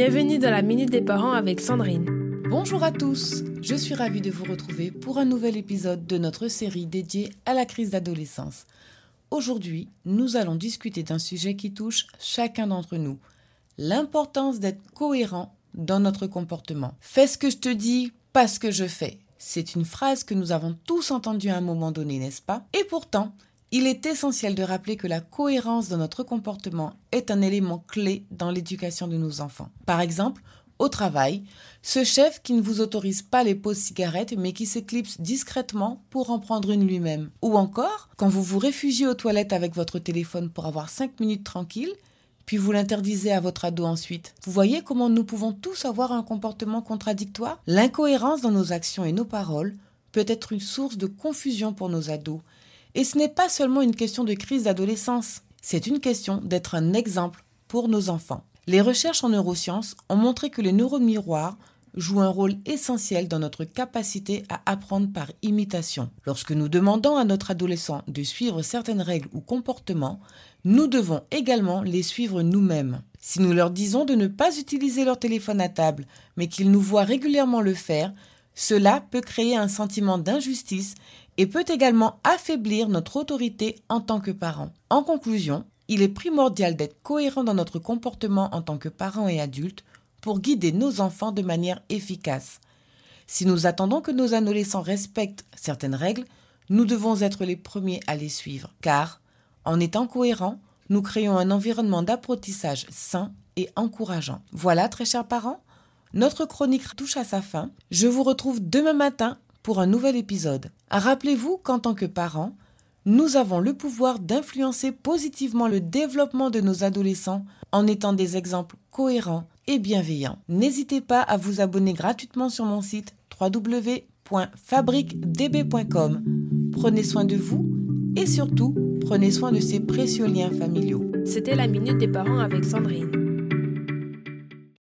Bienvenue dans la Minute des Parents avec Sandrine. Bonjour à tous, je suis ravie de vous retrouver pour un nouvel épisode de notre série dédiée à la crise d'adolescence. Aujourd'hui, nous allons discuter d'un sujet qui touche chacun d'entre nous, l'importance d'être cohérent dans notre comportement. Fais ce que je te dis, pas ce que je fais. C'est une phrase que nous avons tous entendue à un moment donné, n'est-ce pas? Et pourtant, il est essentiel de rappeler que la cohérence dans notre comportement est un élément clé dans l'éducation de nos enfants. Par exemple, au travail, ce chef qui ne vous autorise pas les pauses cigarettes mais qui s'éclipse discrètement pour en prendre une lui-même. Ou encore, quand vous vous réfugiez aux toilettes avec votre téléphone pour avoir 5 minutes tranquilles, puis vous l'interdisez à votre ado ensuite. Vous voyez comment nous pouvons tous avoir un comportement contradictoire? L'incohérence dans nos actions et nos paroles peut être une source de confusion pour nos ados. Et ce n'est pas seulement une question de crise d'adolescence, c'est une question d'être un exemple pour nos enfants. Les recherches en neurosciences ont montré que les neurones miroirs jouent un rôle essentiel dans notre capacité à apprendre par imitation. Lorsque nous demandons à notre adolescent de suivre certaines règles ou comportements, nous devons également les suivre nous-mêmes. Si nous leur disons de ne pas utiliser leur téléphone à table, mais qu'ils nous voient régulièrement le faire, cela peut créer un sentiment d'injustice et peut également affaiblir notre autorité en tant que parents. En conclusion, il est primordial d'être cohérent dans notre comportement en tant que parents et adultes pour guider nos enfants de manière efficace. Si nous attendons que nos adolescents respectent certaines règles, nous devons être les premiers à les suivre, car, en étant cohérents, nous créons un environnement d'apprentissage sain et encourageant. Voilà, très chers parents, notre chronique touche à sa fin. Je vous retrouve demain matin pour un nouvel épisode. Rappelez-vous qu'en tant que parents, nous avons le pouvoir d'influencer positivement le développement de nos adolescents en étant des exemples cohérents et bienveillants. N'hésitez pas à vous abonner gratuitement sur mon site www.fabriquedb.com. Prenez soin de vous et surtout, prenez soin de ces précieux liens familiaux. C'était la Minute des Parents avec Sandrine.